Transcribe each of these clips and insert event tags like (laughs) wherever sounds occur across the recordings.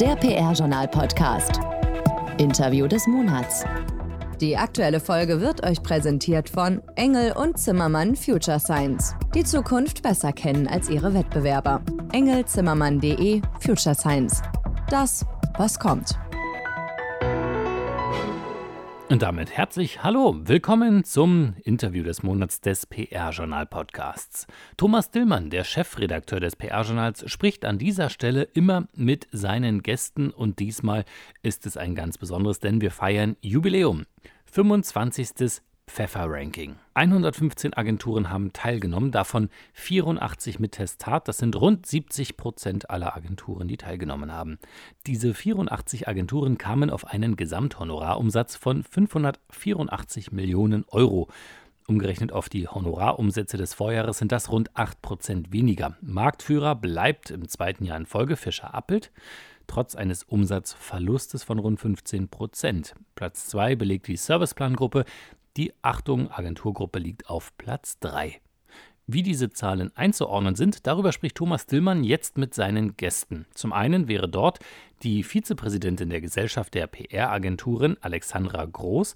der PR-Journal-Podcast. Interview des Monats. Die aktuelle Folge wird euch präsentiert von Engel und Zimmermann Future Science. Die Zukunft besser kennen als ihre Wettbewerber. engelzimmermann.de Future Science. Das, was kommt. Und damit herzlich Hallo, willkommen zum Interview des Monats des PR-Journal-Podcasts. Thomas Dillmann, der Chefredakteur des PR-Journals, spricht an dieser Stelle immer mit seinen Gästen und diesmal ist es ein ganz besonderes, denn wir feiern Jubiläum. 25. Pfeffer-Ranking. 115 Agenturen haben teilgenommen, davon 84 mit Testat. Das sind rund 70 Prozent aller Agenturen, die teilgenommen haben. Diese 84 Agenturen kamen auf einen Gesamthonorarumsatz von 584 Millionen Euro. Umgerechnet auf die Honorarumsätze des Vorjahres sind das rund 8 Prozent weniger. Marktführer bleibt im zweiten Jahr in Folge Fischer Appelt trotz eines Umsatzverlustes von rund 15 Prozent. Platz 2 belegt die Serviceplan-Gruppe, die Achtung Agenturgruppe liegt auf Platz 3. Wie diese Zahlen einzuordnen sind, darüber spricht Thomas Dillmann jetzt mit seinen Gästen. Zum einen wäre dort die Vizepräsidentin der Gesellschaft der PR-Agenturen, Alexandra Groß.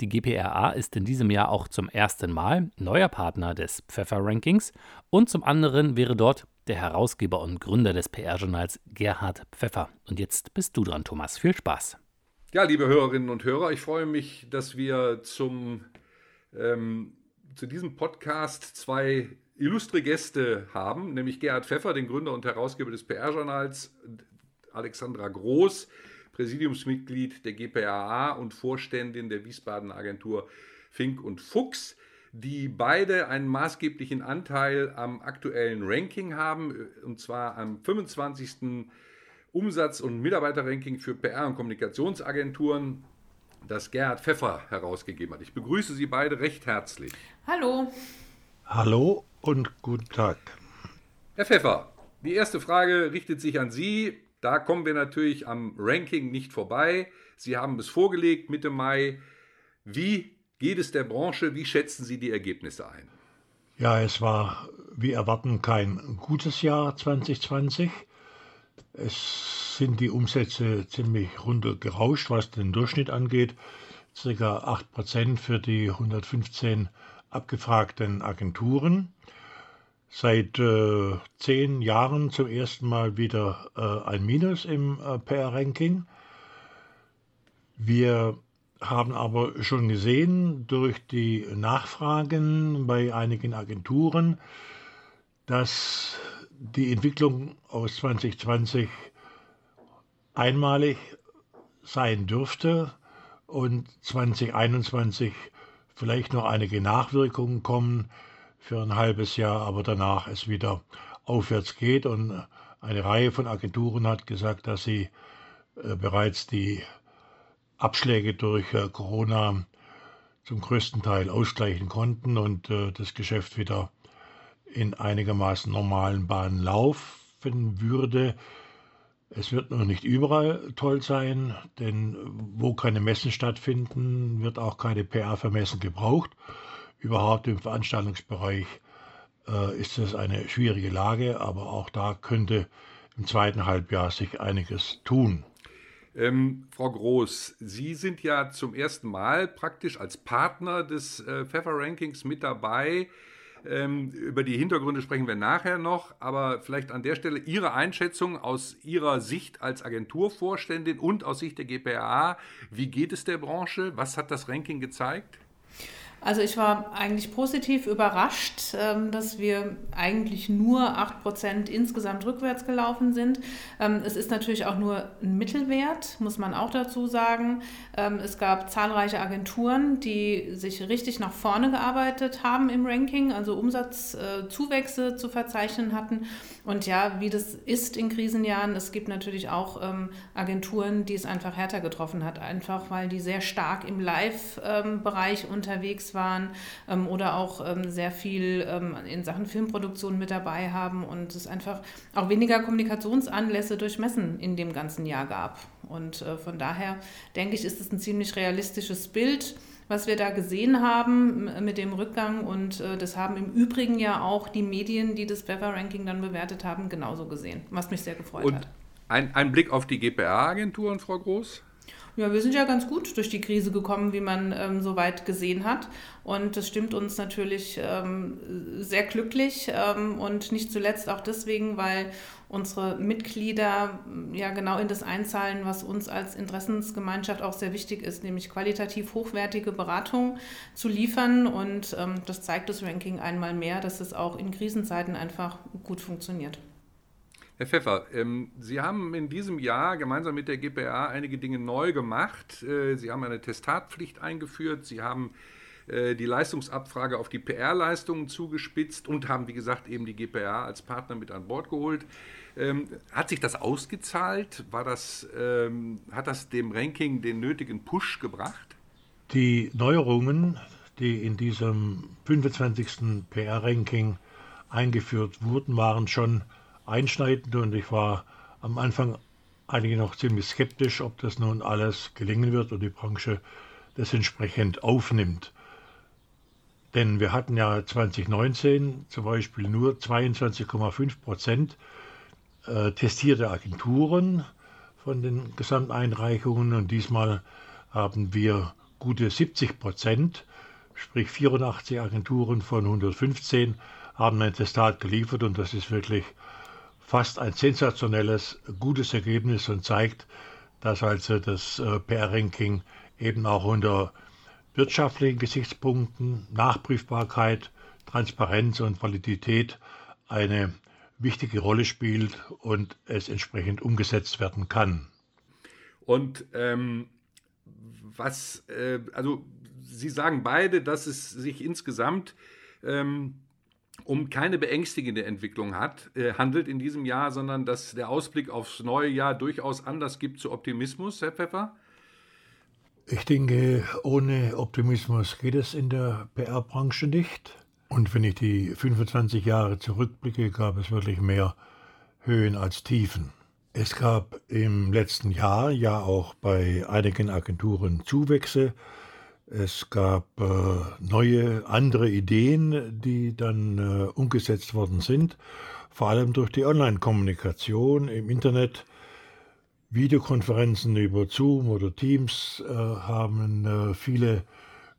Die GPRA ist in diesem Jahr auch zum ersten Mal neuer Partner des Pfeffer-Rankings. Und zum anderen wäre dort der Herausgeber und Gründer des PR-Journals Gerhard Pfeffer. Und jetzt bist du dran, Thomas. Viel Spaß. Ja, liebe Hörerinnen und Hörer, ich freue mich, dass wir zum, ähm, zu diesem Podcast zwei illustre Gäste haben, nämlich Gerhard Pfeffer, den Gründer und Herausgeber des PR-Journals, Alexandra Groß, Präsidiumsmitglied der GPAA und Vorständin der Wiesbadener Agentur Fink und Fuchs, die beide einen maßgeblichen Anteil am aktuellen Ranking haben, und zwar am 25. Umsatz- und Mitarbeiterranking für PR- und Kommunikationsagenturen, das Gerhard Pfeffer herausgegeben hat. Ich begrüße Sie beide recht herzlich. Hallo. Hallo und guten Tag. Herr Pfeffer, die erste Frage richtet sich an Sie. Da kommen wir natürlich am Ranking nicht vorbei. Sie haben es vorgelegt Mitte Mai. Wie geht es der Branche? Wie schätzen Sie die Ergebnisse ein? Ja, es war wie erwarten kein gutes Jahr 2020. Es sind die Umsätze ziemlich runtergerauscht, was den Durchschnitt angeht. Circa 8% für die 115 abgefragten Agenturen. Seit äh, zehn Jahren zum ersten Mal wieder äh, ein Minus im äh, PR-Ranking. Wir haben aber schon gesehen durch die Nachfragen bei einigen Agenturen, dass die Entwicklung aus 2020 einmalig sein dürfte und 2021 vielleicht noch einige Nachwirkungen kommen für ein halbes Jahr, aber danach es wieder aufwärts geht. Und eine Reihe von Agenturen hat gesagt, dass sie äh, bereits die Abschläge durch äh, Corona zum größten Teil ausgleichen konnten und äh, das Geschäft wieder in einigermaßen normalen Bahnen laufen würde. Es wird noch nicht überall toll sein, denn wo keine Messen stattfinden, wird auch keine PR für Messen gebraucht. Überhaupt im Veranstaltungsbereich äh, ist es eine schwierige Lage, aber auch da könnte im zweiten Halbjahr sich einiges tun. Ähm, Frau Groß, Sie sind ja zum ersten Mal praktisch als Partner des äh, Pfeffer-Rankings mit dabei. Ähm, über die Hintergründe sprechen wir nachher noch, aber vielleicht an der Stelle Ihre Einschätzung aus Ihrer Sicht als Agenturvorständin und aus Sicht der GPA. Wie geht es der Branche? Was hat das Ranking gezeigt? Also ich war eigentlich positiv überrascht, ähm, dass wir eigentlich nur 8% insgesamt rückwärts gelaufen sind. Ähm, es ist natürlich auch nur ein Mittelwert, muss man auch dazu sagen. Ähm, es gab zahlreiche Agenturen, die sich richtig nach vorne gearbeitet haben im Ranking, also Umsatzzuwächse zu verzeichnen hatten. Und ja, wie das ist in Krisenjahren, es gibt natürlich auch Agenturen, die es einfach härter getroffen hat, einfach weil die sehr stark im Live-Bereich unterwegs waren ähm, oder auch ähm, sehr viel ähm, in Sachen Filmproduktion mit dabei haben und es einfach auch weniger Kommunikationsanlässe durch Messen in dem ganzen Jahr gab. Und äh, von daher denke ich, ist es ein ziemlich realistisches Bild was wir da gesehen haben mit dem Rückgang. Und äh, das haben im Übrigen ja auch die Medien, die das Bever-Ranking dann bewertet haben, genauso gesehen, was mich sehr gefreut und, hat. Ein, ein Blick auf die GPA-Agenturen, Frau Groß? Ja, wir sind ja ganz gut durch die Krise gekommen, wie man ähm, soweit gesehen hat. Und das stimmt uns natürlich ähm, sehr glücklich ähm, und nicht zuletzt auch deswegen, weil unsere Mitglieder ja genau in das einzahlen, was uns als Interessensgemeinschaft auch sehr wichtig ist, nämlich qualitativ hochwertige Beratung zu liefern. Und ähm, das zeigt das Ranking einmal mehr, dass es auch in Krisenzeiten einfach gut funktioniert. Herr Pfeffer, ähm, Sie haben in diesem Jahr gemeinsam mit der GPA einige Dinge neu gemacht. Äh, Sie haben eine Testatpflicht eingeführt. Sie haben äh, die Leistungsabfrage auf die PR-Leistungen zugespitzt und haben, wie gesagt, eben die GPA als Partner mit an Bord geholt. Ähm, hat sich das ausgezahlt? War das, ähm, hat das dem Ranking den nötigen Push gebracht? Die Neuerungen, die in diesem 25. PR-Ranking eingeführt wurden, waren schon einschneidend und ich war am Anfang eigentlich noch ziemlich skeptisch, ob das nun alles gelingen wird und die Branche das entsprechend aufnimmt. Denn wir hatten ja 2019 zum Beispiel nur 22,5 Prozent äh, testierte Agenturen von den Gesamteinreichungen und diesmal haben wir gute 70 Prozent, sprich 84 Agenturen von 115 haben ein Testat geliefert und das ist wirklich fast ein sensationelles, gutes Ergebnis und zeigt, dass also das äh, PR-Ranking eben auch unter wirtschaftlichen Gesichtspunkten, Nachprüfbarkeit, Transparenz und Validität eine wichtige Rolle spielt und es entsprechend umgesetzt werden kann. Und ähm, was, äh, also Sie sagen beide, dass es sich insgesamt ähm, um keine beängstigende Entwicklung hat, äh, handelt in diesem Jahr, sondern dass der Ausblick aufs neue Jahr durchaus Anlass gibt zu Optimismus, Herr Pfeffer? Ich denke, ohne Optimismus geht es in der PR-Branche nicht. Und wenn ich die 25 Jahre zurückblicke, gab es wirklich mehr Höhen als Tiefen. Es gab im letzten Jahr ja auch bei einigen Agenturen Zuwächse, es gab äh, neue, andere Ideen, die dann äh, umgesetzt worden sind, vor allem durch die Online-Kommunikation im Internet. Videokonferenzen über Zoom oder Teams äh, haben viele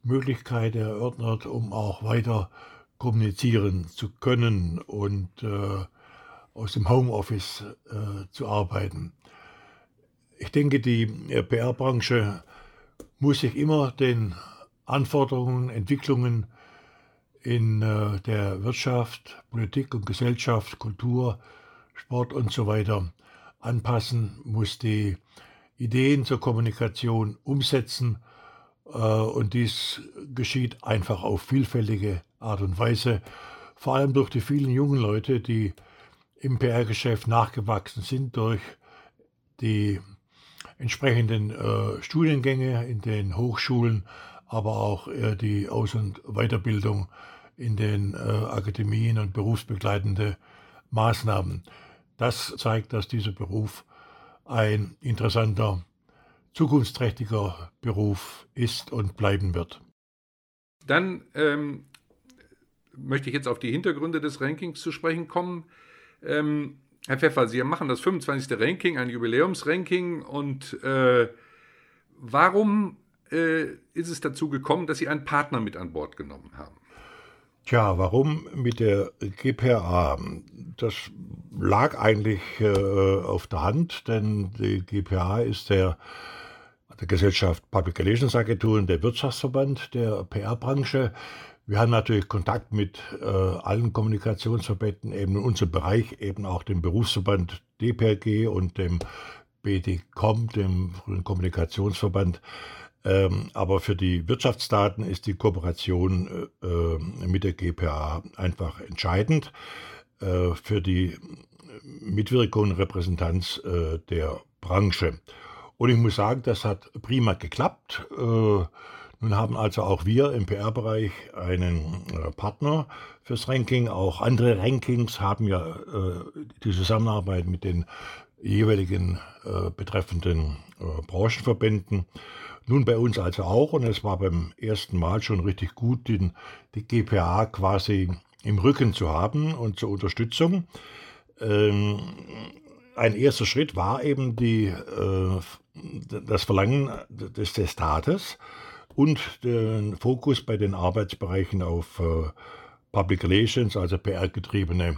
Möglichkeiten erörtert, um auch weiter kommunizieren zu können und aus dem Homeoffice zu arbeiten. Ich denke, die PR-Branche muss sich immer den Anforderungen, Entwicklungen in äh, der Wirtschaft, Politik und Gesellschaft, Kultur, Sport und so weiter anpassen, muss die Ideen zur Kommunikation umsetzen äh, und dies geschieht einfach auf vielfältige Art und Weise, vor allem durch die vielen jungen Leute, die im PR-Geschäft nachgewachsen sind durch die entsprechenden äh, Studiengänge in den Hochschulen, aber auch äh, die Aus- und Weiterbildung in den äh, Akademien und berufsbegleitende Maßnahmen. Das zeigt, dass dieser Beruf ein interessanter, zukunftsträchtiger Beruf ist und bleiben wird. Dann ähm, möchte ich jetzt auf die Hintergründe des Rankings zu sprechen kommen. Ähm, Herr Pfeffer, Sie machen das 25. Ranking, ein Jubiläumsranking. Und äh, warum äh, ist es dazu gekommen, dass Sie einen Partner mit an Bord genommen haben? Tja, warum mit der GPA? Das lag eigentlich äh, auf der Hand, denn die GPA ist der, der Gesellschaft Public Relations Agenturen, der Wirtschaftsverband der PR-Branche. Wir haben natürlich Kontakt mit äh, allen Kommunikationsverbänden, eben in unserem Bereich, eben auch dem Berufsverband DPRG und dem BDCOM, dem Kommunikationsverband. Ähm, aber für die Wirtschaftsdaten ist die Kooperation äh, äh mit der GPA einfach entscheidend äh, für die Mitwirkung und Repräsentanz äh, der Branche. Und ich muss sagen, das hat prima geklappt. Äh, nun haben also auch wir im PR-Bereich einen äh, Partner fürs Ranking. Auch andere Rankings haben ja äh, die Zusammenarbeit mit den jeweiligen äh, betreffenden äh, Branchenverbänden. Nun bei uns also auch und es war beim ersten Mal schon richtig gut, den, die GPA quasi im Rücken zu haben und zur Unterstützung. Ähm, ein erster Schritt war eben die, äh, das Verlangen des Testates und den Fokus bei den Arbeitsbereichen auf äh, Public Relations, also PR-getriebene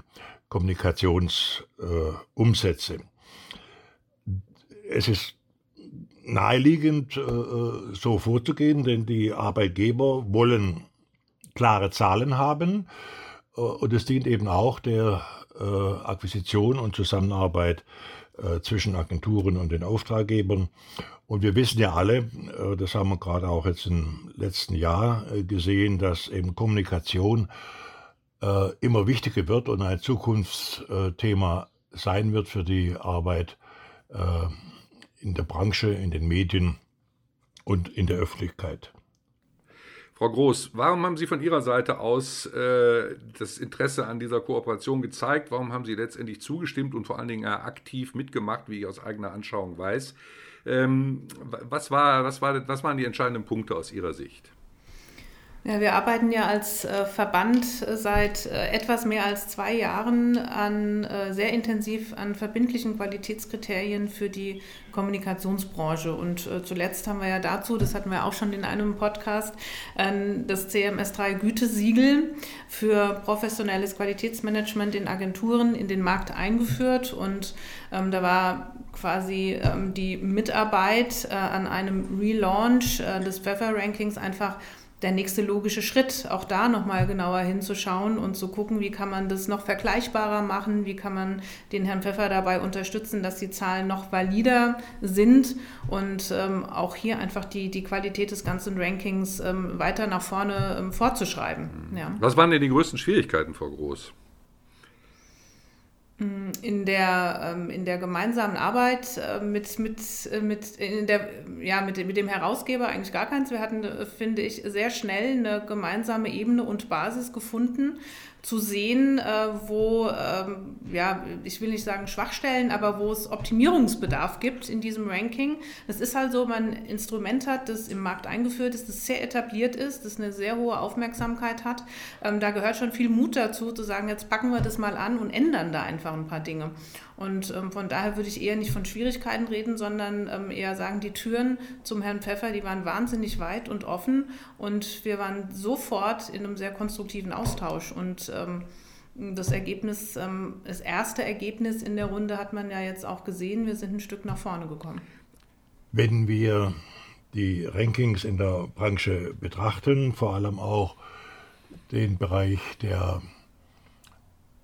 Kommunikationsumsätze. Es ist naheliegend, äh, äh, so vorzugehen, denn die Arbeitgeber wollen klare Zahlen haben und es dient eben auch der Akquisition und Zusammenarbeit zwischen Agenturen und den Auftraggebern. Und wir wissen ja alle, das haben wir gerade auch jetzt im letzten Jahr gesehen, dass eben Kommunikation immer wichtiger wird und ein Zukunftsthema sein wird für die Arbeit in der Branche, in den Medien und in der Öffentlichkeit. Frau Groß, warum haben Sie von Ihrer Seite aus äh, das Interesse an dieser Kooperation gezeigt? Warum haben Sie letztendlich zugestimmt und vor allen Dingen aktiv mitgemacht, wie ich aus eigener Anschauung weiß? Ähm, was, war, was, war, was waren die entscheidenden Punkte aus Ihrer Sicht? Ja, wir arbeiten ja als äh, Verband äh, seit äh, etwas mehr als zwei Jahren an sehr intensiv an verbindlichen Qualitätskriterien für die Kommunikationsbranche. Und zuletzt haben wir ja dazu, das hatten wir auch schon in einem Podcast, das CMS3 Gütesiegel für professionelles Qualitätsmanagement in Agenturen in den Markt eingeführt. Und ähm, da war quasi ähm, die Mitarbeit äh, an einem Relaunch äh, des Pfeffer-Rankings einfach der nächste logische Schritt, auch da nochmal genauer hinzuschauen und zu gucken, wie kann man das noch vergleichbarer machen, wie kann man den Herrn Pfeffer dabei unterstützen, dass die Zahlen noch valider sind und ähm, auch hier einfach die, die Qualität des ganzen Rankings ähm, weiter nach vorne ähm, fortzuschreiben. Ja. Was waren denn die größten Schwierigkeiten, Frau Groß? In der, ähm, in der gemeinsamen Arbeit äh, mit, mit, äh, mit, in der, ja, mit, mit dem Herausgeber eigentlich gar keins. Wir hatten, äh, finde ich, sehr schnell eine gemeinsame Ebene und Basis gefunden, zu sehen, äh, wo, ähm, ja, ich will nicht sagen Schwachstellen, aber wo es Optimierungsbedarf gibt in diesem Ranking. Es ist halt so, man ein Instrument hat, das im Markt eingeführt ist, das sehr etabliert ist, das eine sehr hohe Aufmerksamkeit hat. Ähm, da gehört schon viel Mut dazu, zu sagen, jetzt packen wir das mal an und ändern da einfach ein paar Dinge. Und ähm, von daher würde ich eher nicht von Schwierigkeiten reden, sondern ähm, eher sagen, die Türen zum Herrn Pfeffer, die waren wahnsinnig weit und offen und wir waren sofort in einem sehr konstruktiven Austausch. Ähm, das Ergebnis, ähm, das erste Ergebnis in der Runde hat man ja jetzt auch gesehen, wir sind ein Stück nach vorne gekommen. Wenn wir die Rankings in der Branche betrachten, vor allem auch den Bereich der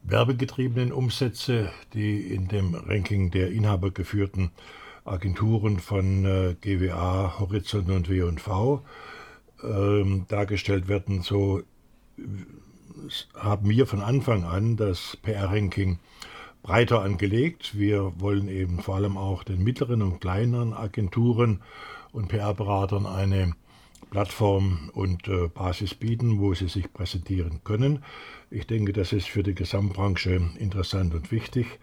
werbegetriebenen Umsätze, die in dem Ranking der inhabergeführten Agenturen von äh, GWA, Horizont und W&V ähm, dargestellt werden, so haben wir von Anfang an das PR-Ranking breiter angelegt. Wir wollen eben vor allem auch den mittleren und kleineren Agenturen und PR-Beratern eine Plattform und äh, Basis bieten, wo sie sich präsentieren können. Ich denke, das ist für die Gesamtbranche interessant und wichtig.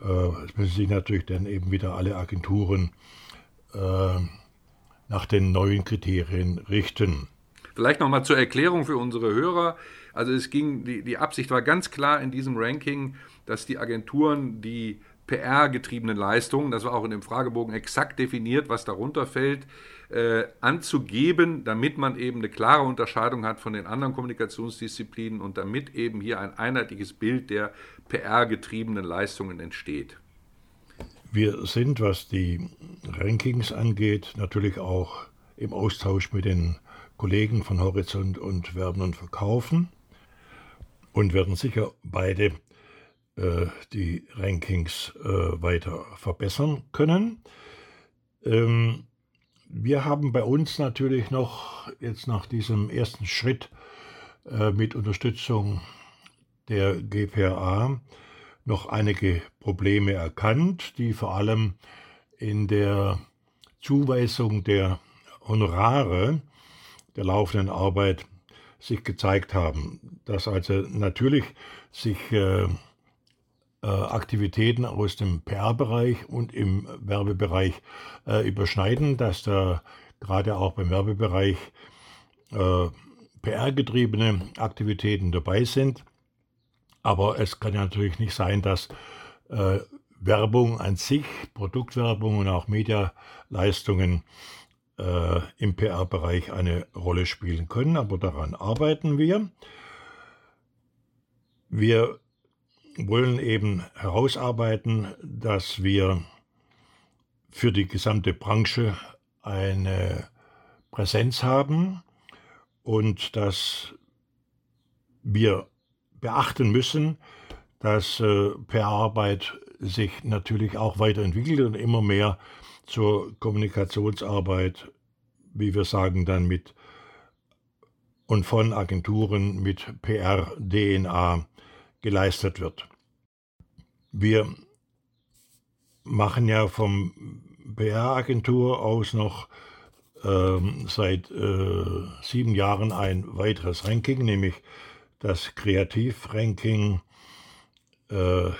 Äh, es müssen sich natürlich dann eben wieder alle Agenturen äh, nach den neuen Kriterien richten. Vielleicht nochmal zur Erklärung für unsere Hörer. Also es ging, die, die Absicht war ganz klar in diesem Ranking, dass die Agenturen die PR-getriebenen Leistungen, das war auch in dem Fragebogen exakt definiert, was darunter fällt, äh, anzugeben, damit man eben eine klare Unterscheidung hat von den anderen Kommunikationsdisziplinen und damit eben hier ein einheitliches Bild der PR-getriebenen Leistungen entsteht. Wir sind, was die Rankings angeht, natürlich auch im Austausch mit den Kollegen von Horizont und Werben und Verkaufen und werden sicher beide äh, die Rankings äh, weiter verbessern können. Ähm, wir haben bei uns natürlich noch jetzt nach diesem ersten Schritt äh, mit Unterstützung der GPA noch einige Probleme erkannt, die vor allem in der Zuweisung der Honorare der laufenden Arbeit sich gezeigt haben. Dass also natürlich sich äh, äh, Aktivitäten aus dem PR-Bereich und im Werbebereich äh, überschneiden, dass da gerade auch beim Werbebereich äh, PR-getriebene Aktivitäten dabei sind. Aber es kann ja natürlich nicht sein, dass äh, Werbung an sich, Produktwerbung und auch Medialeistungen äh, im PR-Bereich eine Rolle spielen können. Aber daran arbeiten wir. Wir wollen eben herausarbeiten, dass wir für die gesamte Branche eine Präsenz haben und dass wir beachten müssen, dass äh, PR-Arbeit sich natürlich auch weiterentwickelt und immer mehr zur Kommunikationsarbeit, wie wir sagen, dann mit und von Agenturen mit PR-DNA geleistet wird. Wir machen ja vom PR-Agentur aus noch ähm, seit äh, sieben Jahren ein weiteres Ranking, nämlich das Kreativ-Ranking äh,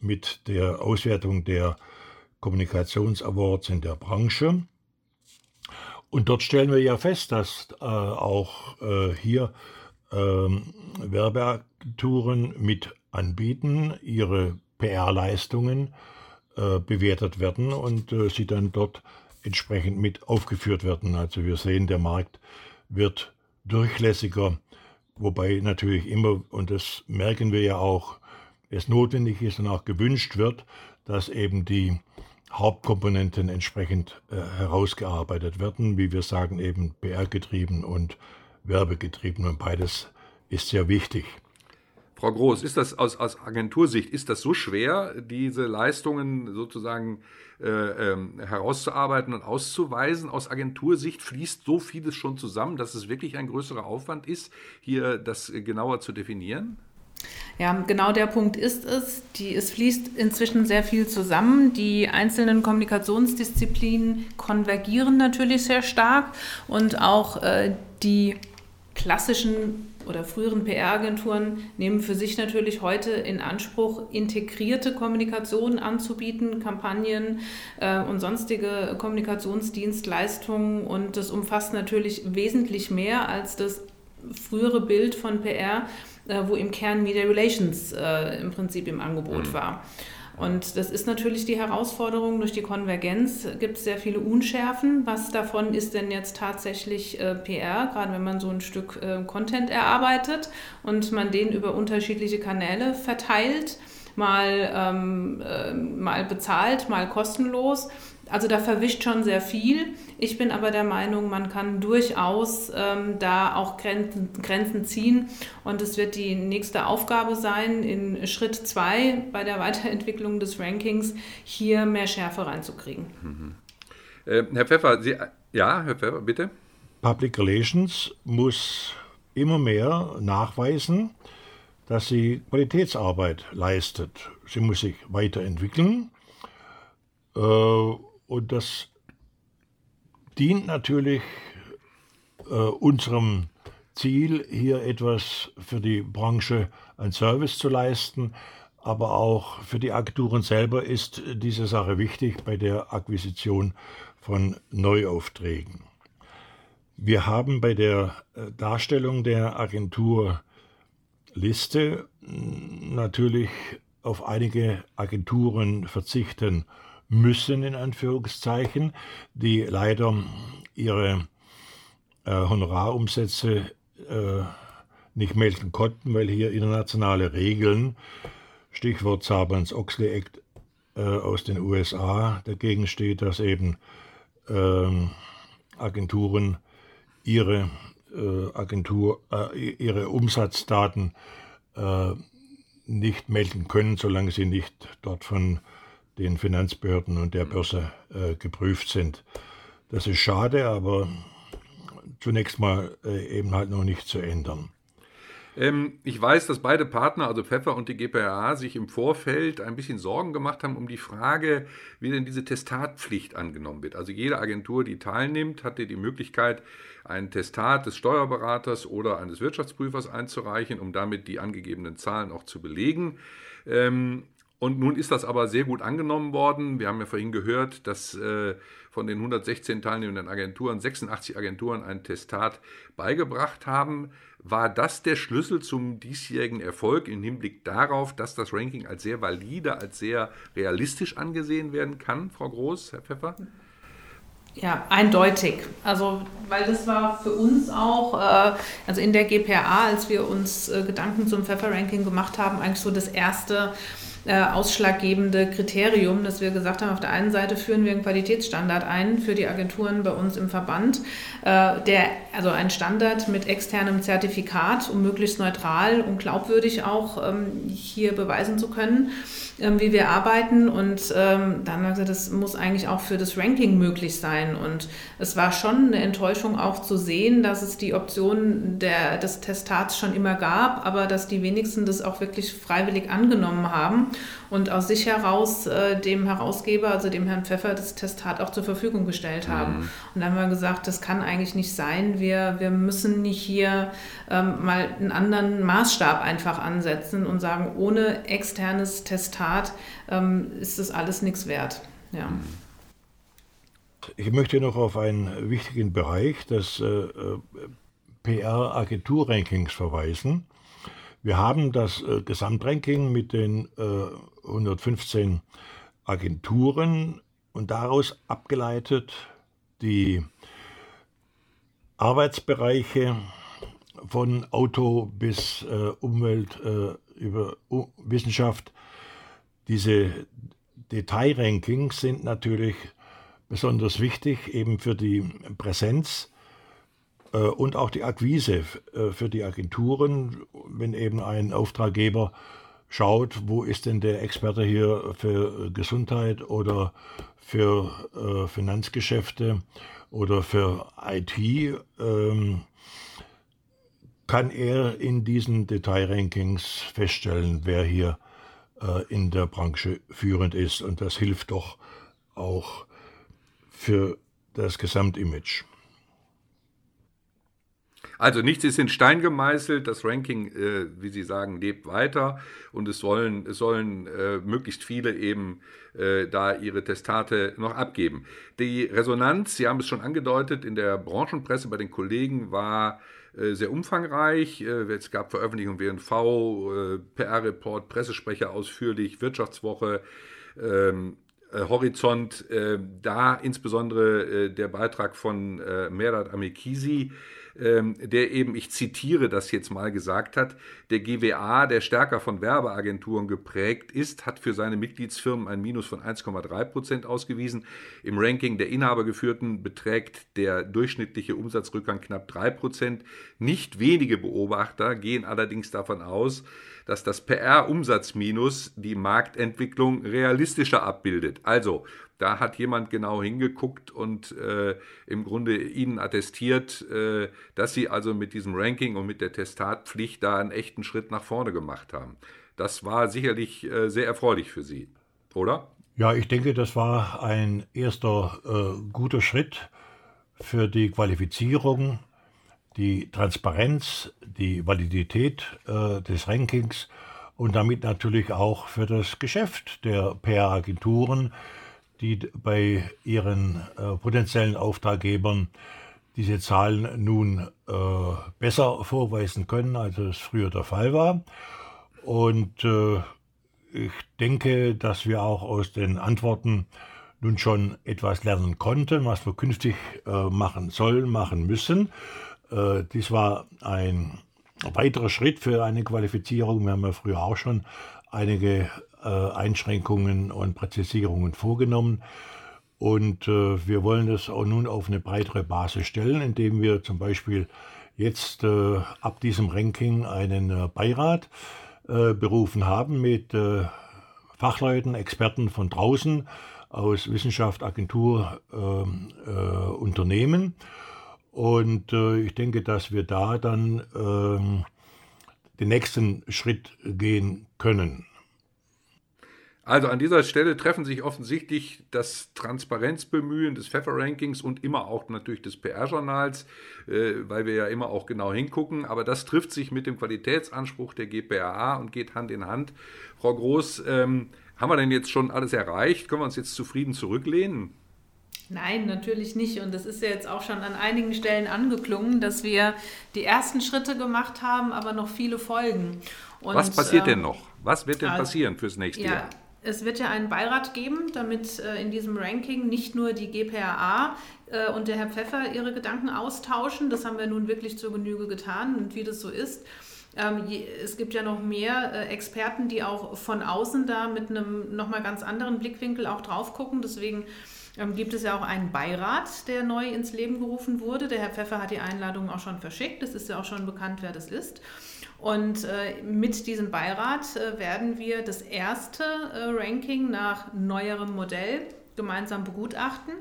mit der Auswertung der Kommunikationsawards in der Branche. Und dort stellen wir ja fest, dass äh, auch äh, hier ähm, Werbeagenturen mit anbieten, ihre PR-Leistungen äh, bewertet werden und äh, sie dann dort entsprechend mit aufgeführt werden. Also wir sehen, der Markt wird durchlässiger, wobei natürlich immer, und das merken wir ja auch, es notwendig ist und auch gewünscht wird, dass eben die Hauptkomponenten entsprechend äh, herausgearbeitet werden, wie wir sagen, eben PR-getrieben und werbegetrieben und beides ist sehr wichtig. Frau Groß, ist das aus, aus Agentursicht, ist das so schwer, diese Leistungen sozusagen äh, ähm, herauszuarbeiten und auszuweisen? Aus Agentursicht fließt so vieles schon zusammen, dass es wirklich ein größerer Aufwand ist, hier das genauer zu definieren? Ja, genau der Punkt ist es. Die, es fließt inzwischen sehr viel zusammen. Die einzelnen Kommunikationsdisziplinen konvergieren natürlich sehr stark und auch äh, die klassischen oder früheren PR-Agenturen nehmen für sich natürlich heute in Anspruch, integrierte Kommunikation anzubieten, Kampagnen äh, und sonstige Kommunikationsdienstleistungen. Und das umfasst natürlich wesentlich mehr als das frühere Bild von PR, äh, wo im Kern Media Relations äh, im Prinzip im Angebot mhm. war. Und das ist natürlich die Herausforderung. Durch die Konvergenz gibt es sehr viele Unschärfen. Was davon ist denn jetzt tatsächlich äh, PR, gerade wenn man so ein Stück äh, Content erarbeitet und man den über unterschiedliche Kanäle verteilt, mal, ähm, äh, mal bezahlt, mal kostenlos. Also da verwischt schon sehr viel. Ich bin aber der Meinung, man kann durchaus ähm, da auch Grenzen, Grenzen ziehen. Und es wird die nächste Aufgabe sein, in Schritt zwei bei der (laughs) Weiterentwicklung des Rankings hier mehr Schärfe reinzukriegen. Mhm. Äh, Herr Pfeffer, Sie, ja, Herr Pfeffer, bitte. Public Relations muss immer mehr nachweisen, dass sie Qualitätsarbeit leistet. Sie muss sich weiterentwickeln. Äh, und das dient natürlich äh, unserem Ziel, hier etwas für die Branche ein Service zu leisten. Aber auch für die Agenturen selber ist diese Sache wichtig bei der Akquisition von Neuaufträgen. Wir haben bei der äh, Darstellung der Agenturliste natürlich auf einige Agenturen verzichten müssen, in Anführungszeichen, die leider ihre äh, Honorarumsätze äh, nicht melden konnten, weil hier internationale Regeln, Stichwort Sarbanes-Oxley Act äh, aus den USA, dagegen steht, dass eben ähm, Agenturen ihre äh, Agentur, äh, ihre Umsatzdaten äh, nicht melden können, solange sie nicht dort von den Finanzbehörden und der Börse äh, geprüft sind. Das ist schade, aber zunächst mal äh, eben halt noch nicht zu ändern. Ähm, ich weiß, dass beide Partner, also Pfeffer und die GPA, sich im Vorfeld ein bisschen Sorgen gemacht haben um die Frage, wie denn diese Testatpflicht angenommen wird. Also jede Agentur, die teilnimmt, hatte die Möglichkeit, ein Testat des Steuerberaters oder eines Wirtschaftsprüfers einzureichen, um damit die angegebenen Zahlen auch zu belegen. Ähm, Und nun ist das aber sehr gut angenommen worden. Wir haben ja vorhin gehört, dass äh, von den 116 teilnehmenden Agenturen 86 Agenturen ein Testat beigebracht haben. War das der Schlüssel zum diesjährigen Erfolg im Hinblick darauf, dass das Ranking als sehr valide, als sehr realistisch angesehen werden kann, Frau Groß, Herr Pfeffer? Ja, eindeutig. Also, weil das war für uns auch, äh, also in der GPA, als wir uns äh, Gedanken zum Pfeffer-Ranking gemacht haben, eigentlich so das erste äh, ausschlaggebende Kriterium, dass wir gesagt haben, auf der einen Seite führen wir einen Qualitätsstandard ein für die Agenturen bei uns im Verband, äh, der, also ein Standard mit externem Zertifikat, um möglichst neutral und glaubwürdig auch ähm, hier beweisen zu können ähm, wie wir arbeiten. Und ähm, dann haben wir gesagt, das muss eigentlich auch für das Ranking möglich sein. Und es war schon eine Enttäuschung auch zu sehen, dass es die Option der, des Testats schon immer gab, aber dass die wenigsten das auch wirklich freiwillig angenommen haben und aus sich heraus äh, dem Herausgeber, also dem Herrn Pfeffer, das Testat auch zur Verfügung gestellt haben. Mhm. Und dann haben wir gesagt, das kann eigentlich nicht sein. Wir, wir müssen nicht hier ähm, mal einen anderen Maßstab einfach ansetzen und sagen, ohne externes Testat ähm, ist das alles nichts wert. Ja. Ich möchte noch auf einen wichtigen Bereich, das äh, äh PR-Agentur-Rankings verweisen. Wir haben das äh, Gesamtranking mit den äh, 115 Agenturen und daraus abgeleitet die Arbeitsbereiche von Auto bis äh, Umwelt äh, über U Wissenschaft. Diese Detailrankings sind natürlich besonders wichtig eben für die Präsenz und auch die Akquise äh, für die Agenturen, wenn eben ein Auftraggeber schaut, wo ist denn der Experte hier für Gesundheit oder für äh, Finanzgeschäfte oder für IT, ähm, kann er in diesen Detailrankings feststellen, wer hier in der Branche führend ist. Und das hilft doch auch für das Gesamtimage. Also nichts ist in Stein gemeißelt, das Ranking, äh, wie Sie sagen, lebt weiter und es sollen, es sollen äh, möglichst viele eben äh, da ihre Testate noch abgeben. Die Resonanz, Sie haben es schon angedeutet, in der Branchenpresse bei den Kollegen war äh, sehr umfangreich. Äh, es gab Veröffentlichungen WNV, äh, PR-Report, Pressesprecher ausführlich, Wirtschaftswoche. Ähm, Horizont, da insbesondere der Beitrag von Merat Amikisi, ähm, der eben, ich zitiere das jetzt mal gesagt hat, der GWA, der stärker von Werbeagenturen geprägt ist, hat für seine Mitgliedsfirmen ein Minus von 1,3 Prozent ausgewiesen. Im Ranking der Inhabergeführten beträgt der durchschnittliche Umsatzrückgang knapp 3 Prozent. Nicht wenige Beobachter gehen allerdings davon aus, dass das PR-Umsatzminus die Marktentwicklung realistischer abbildet. Also da hat jemand genau hingeguckt und äh, im Grunde Ihnen attestiert, äh, dass Sie also mit diesem Ranking und mit der Testatpflicht da einen echten Schritt nach vorne gemacht haben. Das war sicherlich äh, sehr erfreulich für Sie, oder? Ja, ich denke, das war ein erster äh, guter Schritt für die Qualifizierung, die Transparenz, die Validität äh, des Rankings und damit natürlich auch für das Geschäft der PR-Agenturen, die bei ihren äh, potenziellen Auftraggebern diese Zahlen nun äh, besser vorweisen können, als es früher der Fall war. Und äh, ich denke, dass wir auch aus den Antworten nun schon etwas lernen konnten, was wir künftig äh, machen sollen, machen müssen. Äh, dies war ein weiterer Schritt für eine Qualifizierung. Wir haben ja früher auch schon einige äh, Einschränkungen und Präzisierungen vorgenommen. Und äh, wir wollen das auch nun auf eine breitere Basis stellen, indem wir zum Beispiel jetzt äh, ab diesem Ranking einen äh, Beirat äh, berufen haben mit äh, Fachleuten, Experten von draußen aus Wissenschaft, Agentur, ähm, Unternehmen. Und ich denke, dass wir da dann ähm, den nächsten Schritt gehen können. Also an dieser Stelle treffen sich offensichtlich das Transparenzbemühen des Pfeffer-Rankings und immer auch natürlich des PR-Journals, äh, weil wir ja immer auch genau hingucken. Aber das trifft sich mit dem Qualitätsanspruch der GPAA und geht Hand in Hand. Frau Groß, ähm, Haben wir denn jetzt schon alles erreicht? Können wir uns jetzt zufrieden zurücklehnen? Nein, natürlich nicht. Und das ist ja jetzt auch schon an einigen Stellen angeklungen, dass wir die ersten Schritte gemacht haben, aber noch viele folgen. Und, Was passiert ähm, denn noch? Was wird denn also, passieren fürs nächste ja, Jahr? Es wird ja einen Beirat geben, damit äh, in diesem Ranking nicht nur die GPRA äh, und der Herr Pfeffer ihre Gedanken austauschen. Das haben wir nun wirklich zur Genüge getan und wie das so ist. Ähm, es gibt ja noch mehr äh, Experten, die auch von außen da mit einem nochmal ganz anderen Blickwinkel auch drauf gucken. Deswegen ähm, gibt es ja auch einen Beirat, der neu ins Leben gerufen wurde. Der Herr Pfeffer hat die Einladung auch schon verschickt. Es ist ja auch schon bekannt, wer das ist. Und äh, mit diesem Beirat äh, werden wir das erste äh, Ranking nach neuerem Modell gemeinsam begutachten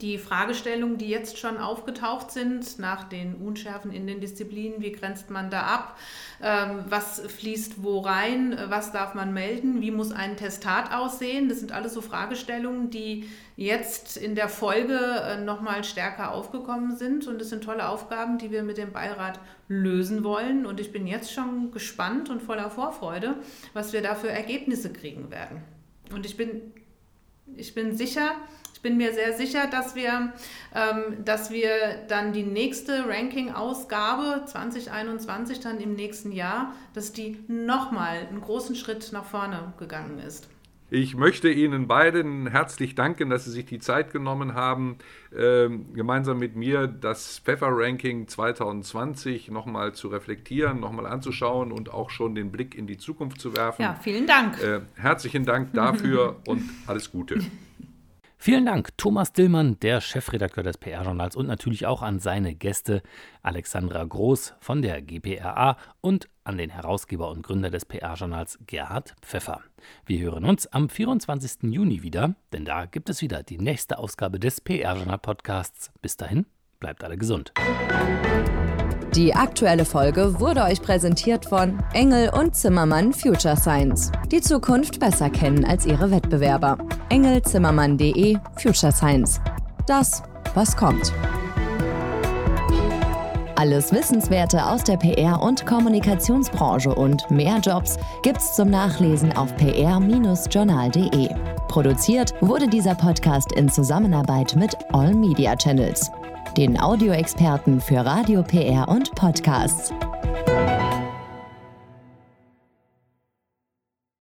die Fragestellungen, die jetzt schon aufgetaucht sind, nach den Unschärfen in den Disziplinen, wie grenzt man da ab, ähm, was fließt wo rein, was darf man melden, wie muss ein Testat aussehen, das sind alles so Fragestellungen, die jetzt in der Folge äh, nochmal stärker aufgekommen sind. Und das sind tolle Aufgaben, die wir mit dem Beirat lösen wollen. Und ich bin jetzt schon gespannt und voller Vorfreude, was wir da für Ergebnisse kriegen werden. Und ich bin, ich bin sicher, bin mir sehr sicher, dass wir, ähm, dass wir dann die nächste Ranking-Ausgabe 2021 dann im nächsten Jahr, dass die nochmal einen großen Schritt nach vorne gegangen ist. Ich möchte Ihnen beiden herzlich danken, dass Sie sich die Zeit genommen haben, äh, gemeinsam mit mir das Pfeffer-Ranking 2020 nochmal zu reflektieren, nochmal anzuschauen und auch schon den Blick in die Zukunft zu werfen. Ja, vielen Dank. Äh, herzlichen Dank dafür (laughs) und alles Gute. Vielen Dank, Thomas Dillmann, der Chefredakteur des PR-Journals und natürlich auch an seine Gäste Alexandra Groß von der GPRA und an den Herausgeber und Gründer des PR-Journals Gerhard Pfeffer. Wir hören uns am 24. Juni wieder, denn da gibt es wieder die nächste Ausgabe des PR-Journal-Podcasts. Bis dahin, bleibt alle gesund. Die aktuelle Folge wurde euch präsentiert von Engel und Zimmermann Future Science. Die Zukunft besser kennen als ihre Wettbewerber. engelzimmermann.de Future Science. Das, was kommt. Alles Wissenswerte aus der PR- und Kommunikationsbranche und mehr Jobs gibt's zum Nachlesen auf pr-journal.de. Produziert wurde dieser Podcast in Zusammenarbeit mit All Media Channels den Audioexperten für Radio PR und Podcasts.